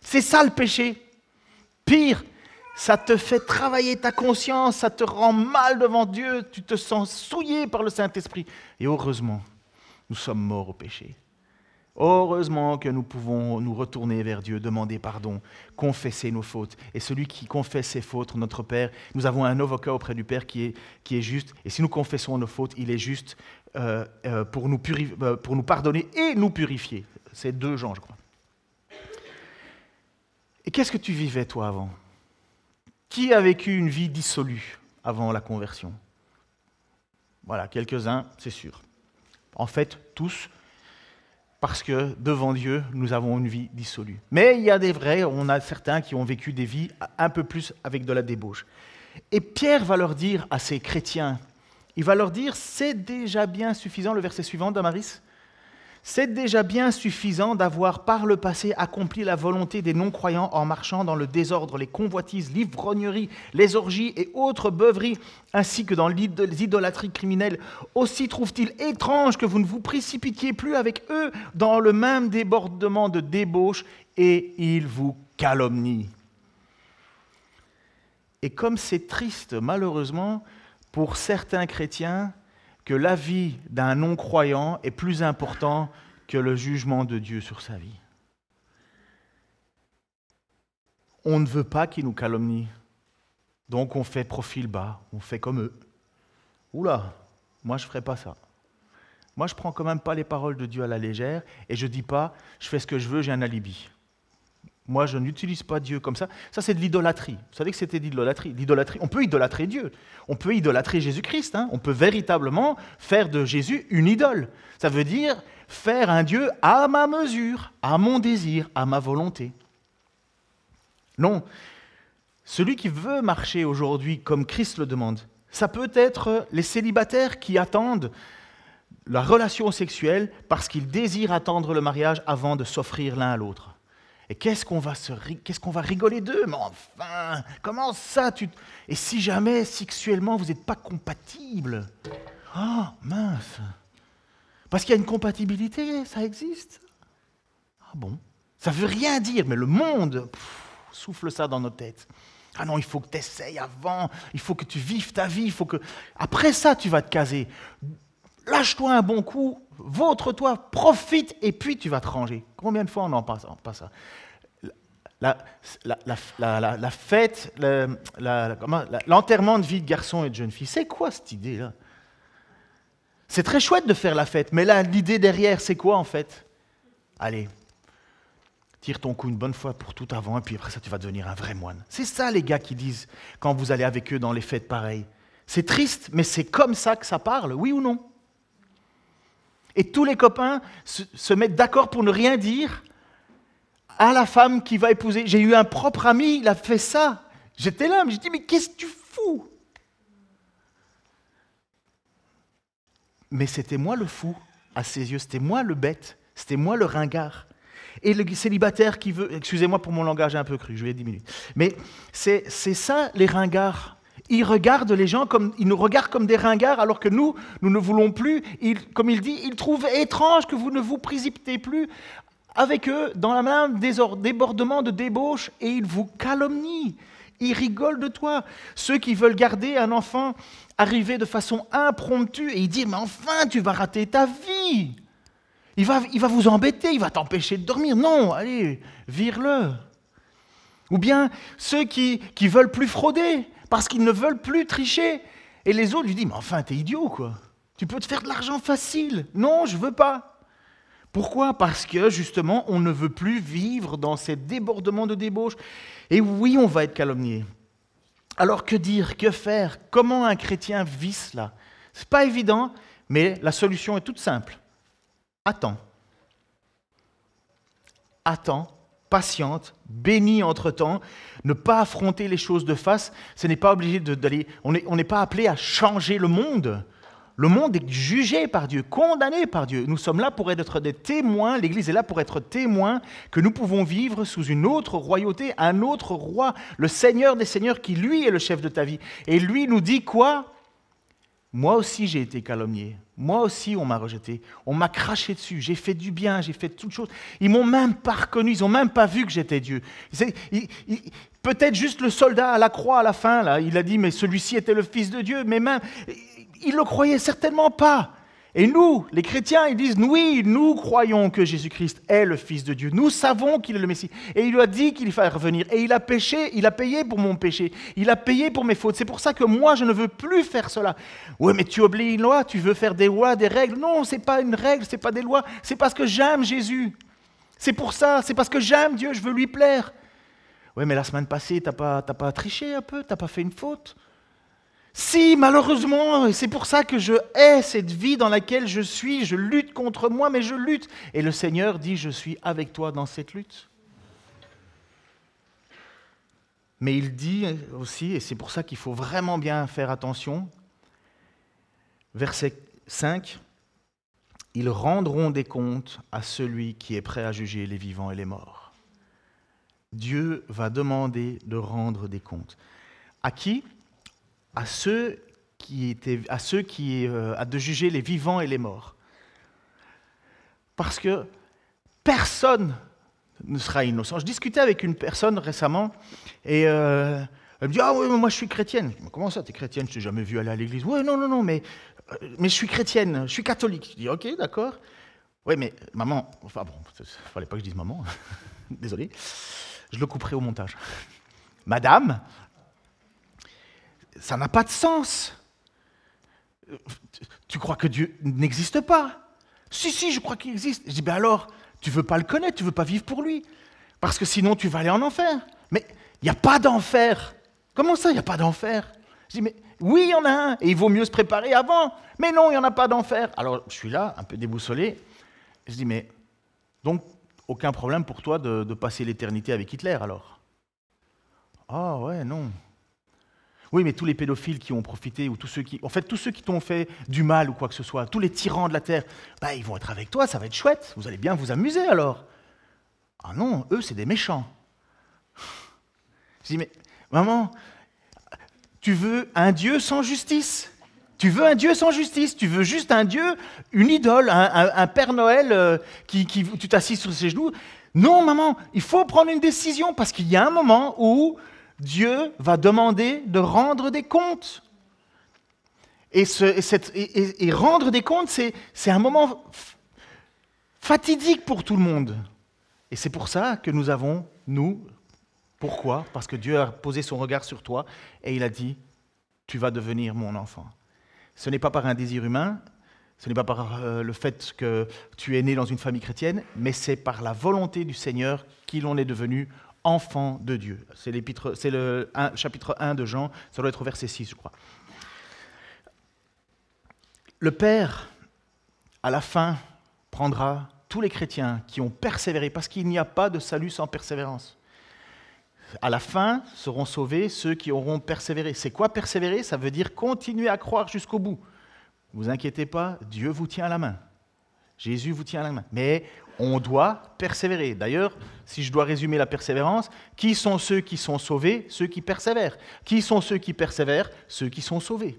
C'est ça le péché. Pire, ça te fait travailler ta conscience, ça te rend mal devant Dieu, tu te sens souillé par le Saint-Esprit. Et heureusement, nous sommes morts au péché. Heureusement que nous pouvons nous retourner vers Dieu, demander pardon, confesser nos fautes. Et celui qui confesse ses fautes, notre Père, nous avons un avocat auprès du Père qui est, qui est juste. Et si nous confessons nos fautes, il est juste euh, euh, pour, nous euh, pour nous pardonner et nous purifier. C'est deux gens, je crois. Et qu'est-ce que tu vivais, toi, avant? Qui a vécu une vie dissolue avant la conversion? Voilà, quelques-uns, c'est sûr. En fait, tous parce que devant Dieu, nous avons une vie dissolue. Mais il y a des vrais, on a certains qui ont vécu des vies un peu plus avec de la débauche. Et Pierre va leur dire à ces chrétiens, il va leur dire, c'est déjà bien suffisant, le verset suivant, Damaris, c'est déjà bien suffisant d'avoir par le passé accompli la volonté des non-croyants en marchant dans le désordre, les convoitises, l'ivrognerie, les orgies et autres beuveries, ainsi que dans les idolâtries criminelles. Aussi trouve-t-il étrange que vous ne vous précipitiez plus avec eux dans le même débordement de débauche et ils vous calomnient. Et comme c'est triste, malheureusement, pour certains chrétiens, que la vie d'un non-croyant est plus important que le jugement de Dieu sur sa vie. On ne veut pas qu'ils nous calomnient. Donc on fait profil bas, on fait comme eux. Oula, moi je ne ferai pas ça. Moi je prends quand même pas les paroles de Dieu à la légère et je ne dis pas je fais ce que je veux, j'ai un alibi. Moi, je n'utilise pas Dieu comme ça. Ça, c'est de l'idolâtrie. Vous savez que c'était de l'idolâtrie. On peut idolâtrer Dieu. On peut idolâtrer Jésus-Christ. Hein. On peut véritablement faire de Jésus une idole. Ça veut dire faire un Dieu à ma mesure, à mon désir, à ma volonté. Non. Celui qui veut marcher aujourd'hui comme Christ le demande, ça peut être les célibataires qui attendent la relation sexuelle parce qu'ils désirent attendre le mariage avant de s'offrir l'un à l'autre. Et qu'est-ce qu'on va, se, qu'est-ce va rigoler d'eux Mais enfin, comment ça tu... Et si jamais sexuellement vous n'êtes pas compatibles Oh, mince Parce qu'il y a une compatibilité, ça existe? Ah bon? Ça veut rien dire, mais le monde souffle ça dans nos têtes. Ah non, il faut que tu essayes avant, il faut que tu vives ta vie, il faut que... Après ça, tu vas te caser. Lâche-toi un bon coup, vautre-toi, profite, et puis tu vas te ranger. Combien de fois on en passe, ça? La, la, fête, l'enterrement de vie de garçon et de jeune fille, c'est quoi cette idée-là? C'est très chouette de faire la fête, mais là, l'idée derrière, c'est quoi en fait? Allez, tire ton coup une bonne fois pour tout avant, et puis après ça, tu vas devenir un vrai moine. C'est ça, les gars, qui disent quand vous allez avec eux dans les fêtes pareilles. C'est triste, mais c'est comme ça que ça parle, oui ou non? Et tous les copains se, mettent d'accord pour ne rien dire à la femme qui va épouser. J'ai eu un propre ami, il a fait ça. J'étais là, mais j'ai dit, mais qu'est-ce que tu fous? Mais c'était moi le fou à ses yeux, c'était moi le bête, c'était moi le ringard. Et le célibataire qui veut, excusez-moi pour mon langage un peu cru, je vais diminuer, mais c'est ça les ringards. Il regarde les gens comme, il nous regarde comme des ringards, alors que nous, nous ne voulons plus. Comme il dit, il trouve étrange que vous ne vous précipitez plus avec eux dans la même débordement de débauche et il vous calomnie. Il rigole de toi. Ceux qui veulent garder un enfant arrivé de façon impromptue et il dit, mais enfin, tu vas rater ta vie. Il va, il va vous embêter, il va t'empêcher de dormir. Non, allez, vire-le. Ou bien ceux qui, qui veulent plus frauder parce qu'ils ne veulent plus tricher. Et les autres lui disent, mais enfin, t'es idiot, quoi. Tu peux te faire de l'argent facile. Non, je veux pas. Pourquoi? Parce que justement, on ne veut plus vivre dans ces débordements de débauche. Et oui, on va être calomnié. Alors que dire? Que faire? Comment un chrétien vit cela? C'est pas évident, mais la solution est toute simple. Attends. Attends patiente, bénie entre-temps, ne pas affronter les choses de face, ce n'est pas obligé d'aller, on n'est pas appelé à changer le monde. Le monde est jugé par Dieu, condamné par Dieu. Nous sommes là pour être des témoins, l'Église est là pour être témoin que nous pouvons vivre sous une autre royauté, un autre roi, le Seigneur des Seigneurs qui, lui, est le chef de ta vie. Et lui nous dit quoi? Moi aussi, j'ai été calomnié. Moi aussi, on m'a rejeté. On m'a craché dessus. J'ai fait du bien, j'ai fait toutes choses. Ils m'ont même pas reconnu. Ils n'ont même pas vu que j'étais Dieu. Peut-être juste le soldat à la croix à la fin, là, il a dit, mais celui-ci était le Fils de Dieu. Mais même, il le croyait certainement pas. Et nous, les chrétiens, ils disent, oui, nous croyons que Jésus-Christ est le Fils de Dieu. Nous savons qu'il est le Messie. Et il lui a dit qu'il fallait revenir. Et il a péché, il a payé pour mon péché. Il a payé pour mes fautes. C'est pour ça que moi, je ne veux plus faire cela. Oui, mais tu oublies une loi, tu veux faire des lois, des règles. Non, ce n'est pas une règle, ce n'est pas des lois. C'est parce que j'aime Jésus. C'est pour ça, c'est parce que j'aime Dieu, je veux lui plaire. Oui, mais la semaine passée, tu n'as pas, pas triché un peu, tu n'as pas fait une faute. Si, malheureusement, c'est pour ça que je hais cette vie dans laquelle je suis, je lutte contre moi, mais je lutte. Et le Seigneur dit, je suis avec toi dans cette lutte. Mais il dit aussi, et c'est pour ça qu'il faut vraiment bien faire attention, verset 5, ils rendront des comptes à celui qui est prêt à juger les vivants et les morts. Dieu va demander de rendre des comptes. À qui? À ceux qui étaient, à ceux qui, euh, à de juger les vivants et les morts. Parce que personne ne sera innocent. Je discutais avec une personne récemment et euh, elle me dit Ah oui, moi je suis chrétienne. Comment ça, tu es chrétienne? Je t'ai jamais vu aller à l'église. Oui, non, non, non, mais, euh, mais je suis chrétienne, je suis catholique. Je dis Ok, d'accord. Oui, mais maman, enfin bon, fallait pas que je dise maman, désolé, je le couperai au montage. Madame, ça n'a pas de sens. Tu crois que Dieu n'existe pas? Si, si, je crois qu'il existe. Je dis, ben alors, tu veux pas le connaître, tu veux pas vivre pour lui. Parce que sinon, tu vas aller en enfer. Mais il n'y a pas d'enfer. Comment ça, il n'y a pas d'enfer? Je dis, mais oui, il y en a un, et il vaut mieux se préparer avant. Mais non, il n'y en a pas d'enfer. Alors, je suis là, un peu déboussolé. Je dis, mais donc, aucun problème pour toi de, de passer l'éternité avec Hitler, alors? Ah ouais, non. Oui, mais tous les pédophiles qui ont profité, ou tous ceux qui. En fait, tous ceux qui t'ont fait du mal ou quoi que ce soit, tous les tyrans de la terre, bah, ils vont être avec toi, ça va être chouette. Vous allez bien vous amuser alors. Ah non, eux, c'est des méchants. Je dis, mais maman, tu veux un Dieu sans justice? Tu veux un Dieu sans justice, tu veux juste un Dieu, une idole, un, Père Noël euh, qui, qui tu t'assis sur ses genoux? Non, maman, il faut prendre une décision parce qu'il y a un moment où Dieu va demander de rendre des comptes. Et, rendre des comptes, c'est un moment fatidique pour tout le monde. Et c'est pour ça que nous avons, nous, pourquoi? Parce que Dieu a posé son regard sur toi et il a dit, tu vas devenir mon enfant. Ce n'est pas par un désir humain, ce n'est pas par euh, le fait que tu es né dans une famille chrétienne, mais c'est par la volonté du Seigneur qu'il en est devenu enfant de Dieu. C'est, le chapitre 1 de Jean, ça doit être au verset 6, je crois. Le Père, à la fin, prendra tous les chrétiens qui ont persévéré, parce qu'il n'y a pas de salut sans persévérance. À la fin seront sauvés ceux qui auront persévéré. C'est quoi persévérer? Ça veut dire continuer à croire jusqu'au bout. Ne vous inquiétez pas, Dieu vous tient à la main. Jésus vous tient à la main. Mais on doit persévérer. D'ailleurs, si je dois résumer la persévérance, qui sont ceux qui sont sauvés Ceux qui persévèrent? Qui sont ceux qui persévèrent? Ceux qui sont sauvés.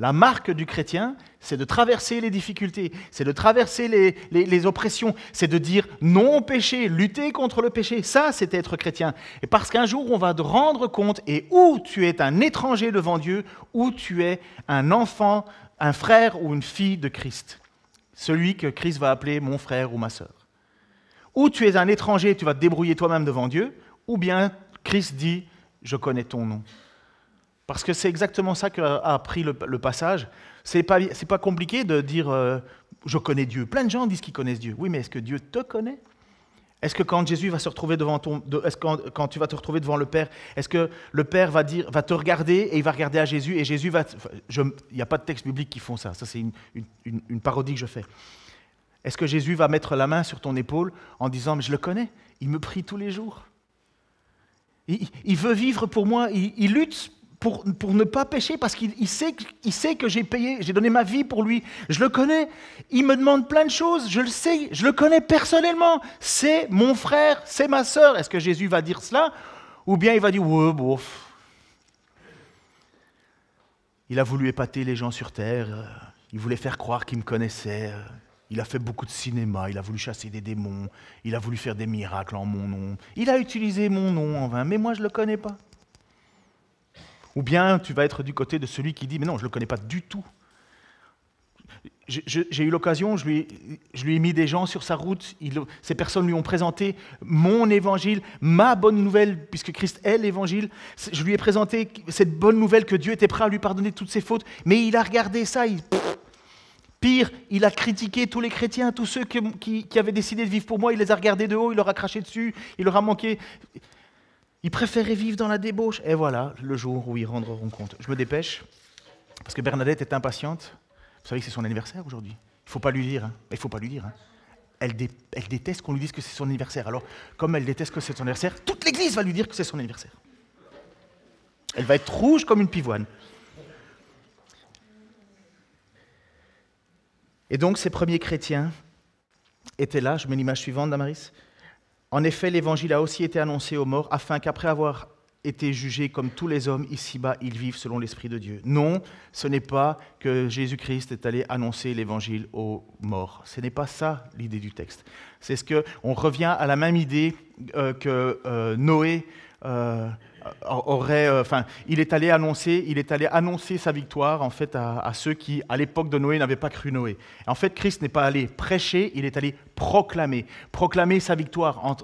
La marque du chrétien, c'est de traverser les difficultés, c'est de traverser les, oppressions, c'est de dire non au péché, lutter contre le péché. Ça, c'est être chrétien. Et parce qu'un jour, on va te rendre compte, et où tu es un étranger devant Dieu, ou tu es un enfant, un frère ou une fille de Christ celui que Christ va appeler mon frère ou ma sœur. Ou tu es un étranger, tu vas te débrouiller toi-même devant Dieu, ou bien Christ dit, je connais ton nom. Parce que c'est exactement ça qu'a appris le, passage. C'est pas, pas compliqué de dire, euh, je connais Dieu. Plein de gens disent qu'ils connaissent Dieu. Oui, mais est-ce que Dieu te connaît? Est-ce que quand Jésus va se retrouver devant ton, est-ce que quand, tu vas te retrouver devant le Père, est-ce que le Père va dire, va te regarder et il va regarder à Jésus et Jésus va, il n'y a pas de texte biblique qui font ça. Ça c'est une, parodie que je fais. Est-ce que Jésus va mettre la main sur ton épaule en disant, mais je le connais, il me prie tous les jours. Il, veut vivre pour moi, il, il lutte pour, ne pas pécher parce qu'il sait, sait que j'ai payé, j'ai donné ma vie pour lui. Je le connais. Il me demande plein de choses. Je le sais. Je le connais personnellement. C'est mon frère, c'est ma sœur. Est-ce que Jésus va dire cela? Ou bien il va dire Ouais, bof. Il a voulu épater les gens sur terre. Il voulait faire croire qu'il me connaissait. Il a fait beaucoup de cinéma, il a voulu chasser des démons, il a voulu faire des miracles en mon nom. Il a utilisé mon nom en vain, mais moi je ne le connais pas. Ou bien tu vas être du côté de celui qui dit, mais non, je ne le connais pas du tout. J'ai eu l'occasion, je lui, ai mis des gens sur sa route, ces personnes lui ont présenté mon évangile, ma bonne nouvelle, puisque Christ est l'évangile. Je lui ai présenté cette bonne nouvelle que Dieu était prêt à lui pardonner toutes ses fautes, mais il a regardé ça, il, pire, il a critiqué tous les chrétiens, tous ceux qui avaient décidé de vivre pour moi, il les a regardés de haut, il leur a craché dessus, il leur a manqué. Ils préféraient vivre dans la débauche. Et voilà le jour où ils rendront compte. Je me dépêche, parce que Bernadette est impatiente. Vous savez que c'est son anniversaire aujourd'hui. Il ne faut pas lui dire. Hein. Il faut pas lui dire. Hein. Elle, elle, déteste qu'on lui dise que c'est son anniversaire. Alors, comme elle déteste que c'est son anniversaire, toute l'Église va lui dire que c'est son anniversaire. Elle va être rouge comme une pivoine. Et donc, ces premiers chrétiens étaient là. Je mets l'image suivante, Damaris. En effet, l'évangile a aussi été annoncé aux morts, afin qu'après avoir été jugés comme tous les hommes ici-bas, ils vivent selon l'Esprit de Dieu. Non, ce n'est pas que Jésus-Christ est allé annoncer l'évangile aux morts. Ce n'est pas ça l'idée du texte. C'est ce que on revient à la même idée euh, que euh, Noé aurait, euh, enfin, il est allé annoncer, il est allé annoncer sa victoire en fait à, ceux qui, à l'époque de Noé, n'avaient pas cru Noé. En fait, Christ n'est pas allé prêcher, il est allé proclamer, proclamer sa victoire.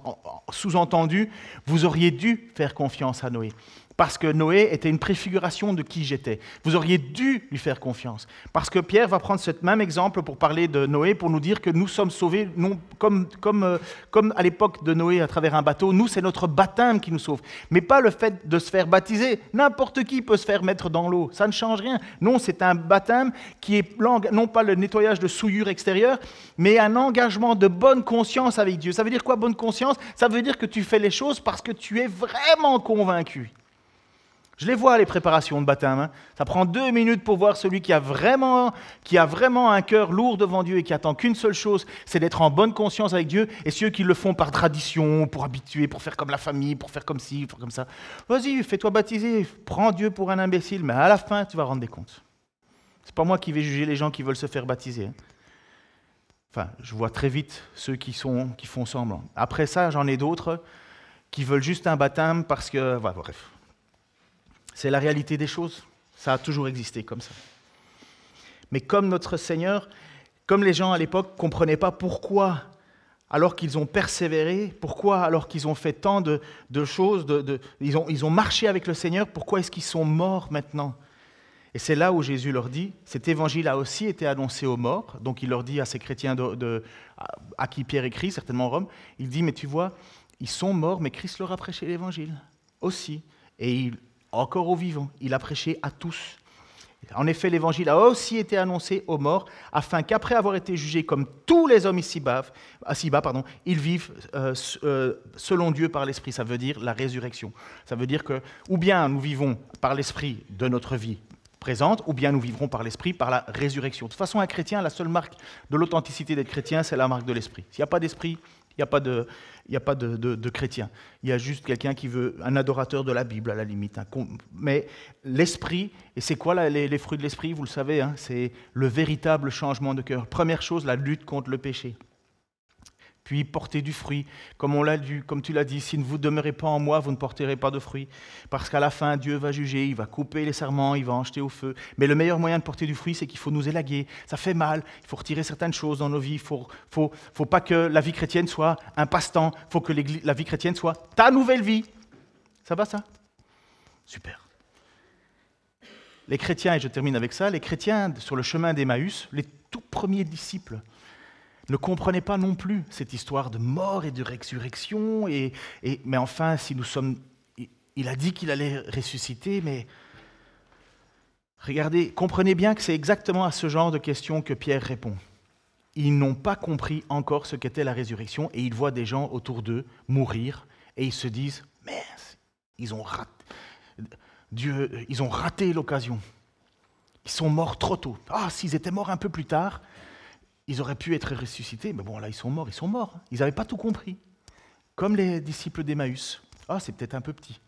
Sous-entendu, vous auriez dû faire confiance à Noé parce que Noé était une préfiguration de qui j'étais. Vous auriez dû lui faire confiance. Parce que Pierre va prendre ce même exemple pour parler de Noé, pour nous dire que nous sommes sauvés, non, comme, comme, euh, comme à l'époque de Noé à travers un bateau. Nous, c'est notre baptême qui nous sauve. Mais pas le fait de se faire baptiser. N'importe qui peut se faire mettre dans l'eau. Ça ne change rien. Non, c'est un baptême qui est non pas le nettoyage de souillure extérieure, mais un engagement de bonne conscience avec Dieu. Ça veut dire quoi, bonne conscience? Ça veut dire que tu fais les choses parce que tu es vraiment convaincu. Je les vois, les préparations de baptême. Hein. Ça prend deux minutes pour voir celui qui a, vraiment, qui a vraiment un cœur lourd devant Dieu et qui attend qu'une seule chose, c'est d'être en bonne conscience avec Dieu. Et ceux qui le font par tradition, pour habituer, pour faire comme la famille, pour faire comme ci, pour comme ça. Vas-y, fais-toi baptiser, prends Dieu pour un imbécile, mais à la fin, tu vas rendre des comptes. C'est pas moi qui vais juger les gens qui veulent se faire baptiser. Hein. Enfin, je vois très vite ceux qui, sont, qui font semblant. Après ça, j'en ai d'autres qui veulent juste un baptême parce que... bref. C'est la réalité des choses. Ça a toujours existé comme ça. Mais comme notre Seigneur, comme les gens à l'époque ne comprenaient pas pourquoi, alors qu'ils ont persévéré, pourquoi, alors qu'ils ont fait tant de, choses, ils, ont, ils ont marché avec le Seigneur, pourquoi est-ce qu'ils sont morts maintenant? Et c'est là où Jésus leur dit, cet évangile a aussi été annoncé aux morts, donc il leur dit à ces chrétiens à qui Pierre écrit, certainement Rome, il dit, mais tu vois, ils sont morts, mais Christ leur a prêché l'évangile aussi. Et il, encore aux vivants. Il a prêché à tous. En effet, l'évangile a aussi été annoncé aux morts, afin qu'après avoir été jugés comme tous les hommes ici-bas, pardon, ils vivent euh, euh, selon Dieu par l'Esprit. Ça veut dire la résurrection. Ça veut dire que, ou bien nous vivons par l'Esprit de notre vie présente, ou bien nous vivrons par l'Esprit, par la résurrection. De toute façon, un chrétien, la seule marque de l'authenticité d'être chrétien, c'est la marque de l'Esprit. S'il n'y a pas d'Esprit, il n'y a pas, de, il a pas de, chrétien. Il y a juste quelqu'un qui veut, un adorateur de la Bible à la limite. mais l'esprit, et c'est quoi les, fruits de l'esprit? Vous le savez, hein, c'est le véritable changement de cœur. Première chose, la lutte contre le péché puis porter du fruit. Comme, on l'a dit, comme tu l'as dit, si ne vous demeurez pas en moi, vous ne porterez pas de fruit. Parce qu'à la fin, Dieu va juger, il va couper les serments, il va en jeter au feu. Mais le meilleur moyen de porter du fruit, c'est qu'il faut nous élaguer. Ça fait mal, il faut retirer certaines choses dans nos vies. Il ne faut, faut, faut, pas que la vie chrétienne soit un passe-temps, il faut que la vie chrétienne soit ta nouvelle vie. Ça va ça? Super. Les chrétiens, et je termine avec ça, les chrétiens sur le chemin d'Emmaüs, les tout premiers disciples, ne comprenait pas non plus cette histoire de mort et de résurrection. Et, mais enfin, si nous sommes, il a dit qu'il allait ressusciter, mais regardez, comprenez bien que c'est exactement à ce genre de questions que Pierre répond. Ils n'ont pas compris encore ce qu'était la résurrection et ils voient des gens autour d'eux mourir et ils se disent, mais ils ont raté, Dieu, ils ont raté l'occasion. Ils sont morts trop tôt. Ah, s'ils étaient morts un peu plus tard, ils auraient pu être ressuscités, mais bon, là, ils sont morts, ils sont morts. Ils n'avaient pas tout compris. Comme les disciples d'Emmaüs. Ah, c'est peut-être un peu petit.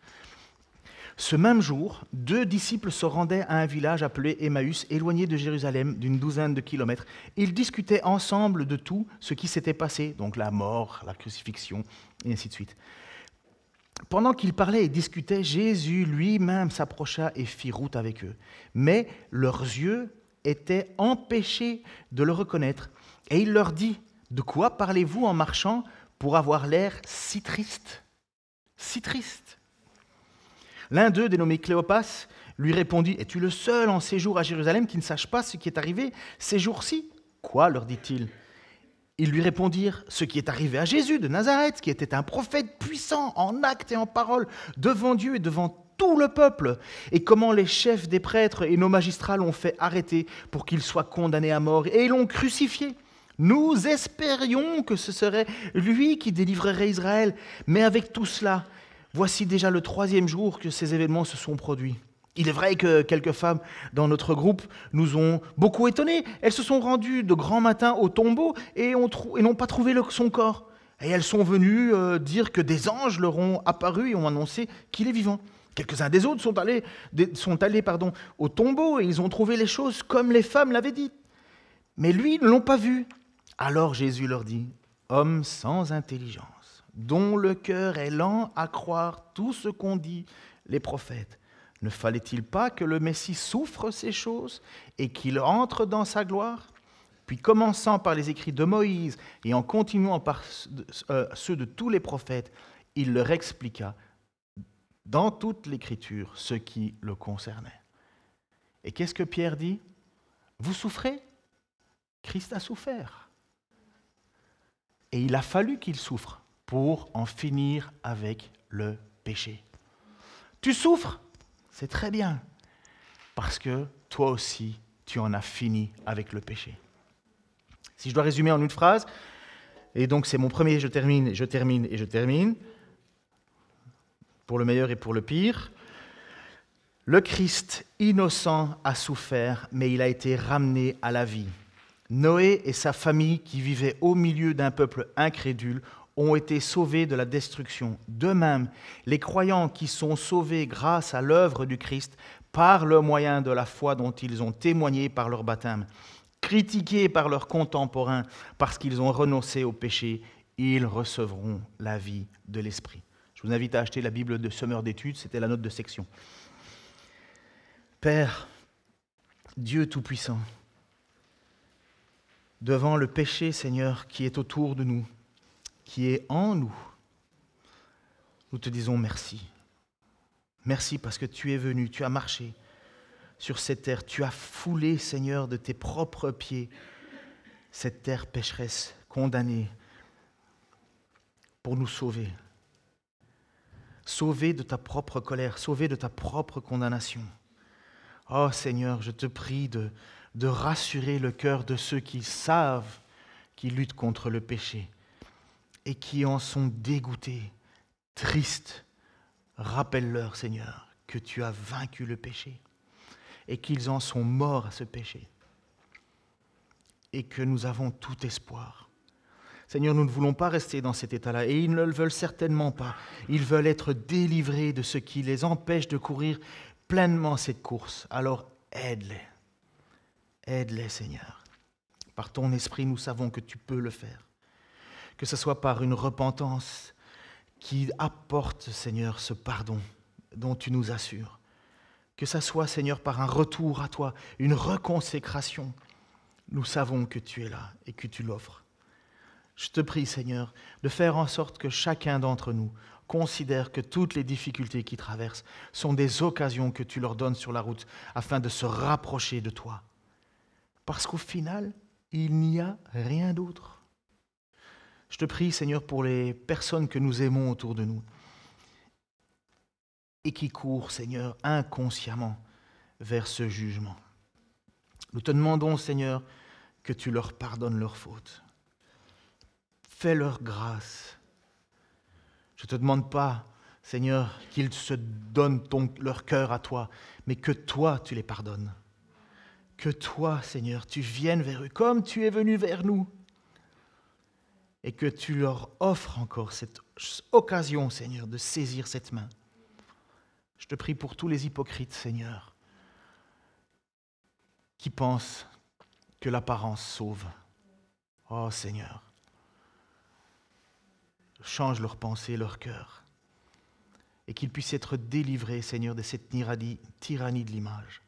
Ce même jour, deux disciples se rendaient à un village appelé Emmaüs, éloigné de Jérusalem d'une douzaine de kilomètres. Ils discutaient ensemble de tout ce qui s'était passé, donc la mort, la crucifixion, et ainsi de suite. Pendant qu'ils parlaient et discutaient, Jésus lui-même s'approcha et fit route avec eux. Mais leurs yeux étaient empêchés de le reconnaître. Et il leur dit, de quoi parlez-vous en marchant pour avoir l'air si triste? Si triste. L'un d'eux, dénommé Cléopas, lui répondit, Es-tu le seul en séjour à Jérusalem qui ne sache pas ce qui est arrivé ces jours-ci? Quoi? leur dit-il Ils lui répondirent ce qui est arrivé à Jésus de Nazareth, qui était un prophète puissant en actes et en paroles devant Dieu et devant tout le peuple, et comment les chefs des prêtres et nos magistrats l'ont fait arrêter pour qu'il soit condamné à mort, et l'ont crucifié. Nous espérions que ce serait lui qui délivrerait Israël, mais avec tout cela, voici déjà le troisième jour que ces événements se sont produits. Il est vrai que quelques femmes dans notre groupe nous ont beaucoup étonnés. Elles se sont rendues de grand matin au tombeau et, n'ont pas trouvé son corps. Et elles sont venues euh, dire que des anges leur ont apparu et ont annoncé qu'il est vivant. Quelques-uns des autres sont allés, sont allés au tombeau et ils ont trouvé les choses comme les femmes l'avaient dit. Mais lui, ils ne l'ont pas vu. Alors Jésus leur dit, Homme sans intelligence, dont le cœur est lent à croire tout ce qu'ont dit les prophètes, ne fallait-il pas que le Messie souffre ces choses et qu'il entre dans sa gloire? Puis commençant par les écrits de Moïse et en continuant par euh, ceux de tous les prophètes, il leur expliqua dans toute l'Écriture ce qui le concernait. Et qu'est-ce que Pierre dit? Vous souffrez? Christ a souffert. Et il a fallu qu'il souffre pour en finir avec le péché. Tu souffres? C'est très bien, parce que toi aussi, tu en as fini avec le péché. Si je dois résumer en une phrase, et donc c'est mon premier, je termine, je termine et je termine pour le meilleur et pour le pire. Le Christ innocent a souffert, mais il a été ramené à la vie. Noé et sa famille, qui vivaient au milieu d'un peuple incrédule, ont été sauvés de la destruction. De même, les croyants qui sont sauvés grâce à l'œuvre du Christ, par le moyen de la foi dont ils ont témoigné par leur baptême, critiqués par leurs contemporains parce qu'ils ont renoncé au péché, ils recevront la vie de l'Esprit. Je vous invite à acheter la Bible de Semeur d'études, c'était la note de section. Père, Dieu Tout-Puissant, devant le péché, Seigneur, qui est autour de nous, qui est en nous, nous te disons merci. Merci parce que tu es venu, tu as marché sur cette terre, tu as foulé, Seigneur, de tes propres pieds cette terre pécheresse, condamnée, pour nous sauver sauvé de ta propre colère, sauvé de ta propre condamnation. Oh Seigneur, je te prie de, de rassurer le cœur de ceux qui savent qu'ils luttent contre le péché et qui en sont dégoûtés, tristes. Rappelle-leur, Seigneur, que tu as vaincu le péché et qu'ils en sont morts à ce péché et que nous avons tout espoir Seigneur, nous ne voulons pas rester dans cet état-là, et ils ne le veulent certainement pas. Ils veulent être délivrés de ce qui les empêche de courir pleinement cette course. Alors aide-les. Aide-les, Seigneur. Par ton esprit, nous savons que tu peux le faire. Que ce soit par une repentance qui apporte, Seigneur, ce pardon dont tu nous assures. Que ce soit, Seigneur, par un retour à toi, une reconsécration. Nous savons que tu es là et que tu l'offres. Je te prie, Seigneur, de faire en sorte que chacun d'entre nous considère que toutes les difficultés qui traversent sont des occasions que tu leur donnes sur la route afin de se rapprocher de toi. Parce qu'au final, il n'y a rien d'autre. Je te prie, Seigneur, pour les personnes que nous aimons autour de nous et qui courent, Seigneur, inconsciemment vers ce jugement. Nous te demandons, Seigneur, que tu leur pardonnes leurs fautes Fais-leur grâce. Je ne te demande pas, Seigneur, qu'ils se donnent leur cœur à toi, mais que toi, tu les pardonnes. Que toi, Seigneur, tu viennes vers eux comme tu es venu vers nous. Et que tu leur offres encore cette occasion, Seigneur, de saisir cette main. Je te prie pour tous les hypocrites, Seigneur, qui pensent que l'apparence sauve. Oh Seigneur, change leurs pensées, leur cœur. Et qu'ils puissent être délivrés, Seigneur, de cette tyrannie de l'image,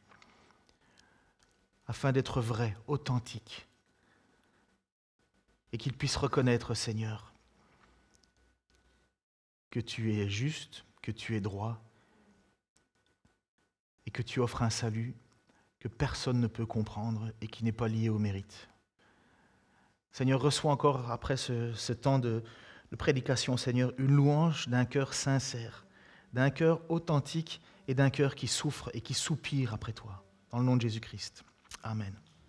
afin d'être vrais, authentiques. Et qu'ils puissent reconnaître, Seigneur, que tu es juste, que tu es droit, et que tu offres un salut que personne ne peut comprendre et qui n'est pas lié au mérite. Seigneur, reçois encore après ce, temps de, de prédication, Seigneur, une louange d'un cœur sincère, d'un cœur authentique et d'un cœur qui souffre et qui soupire après toi. Dans le nom de Jésus-Christ. Amen.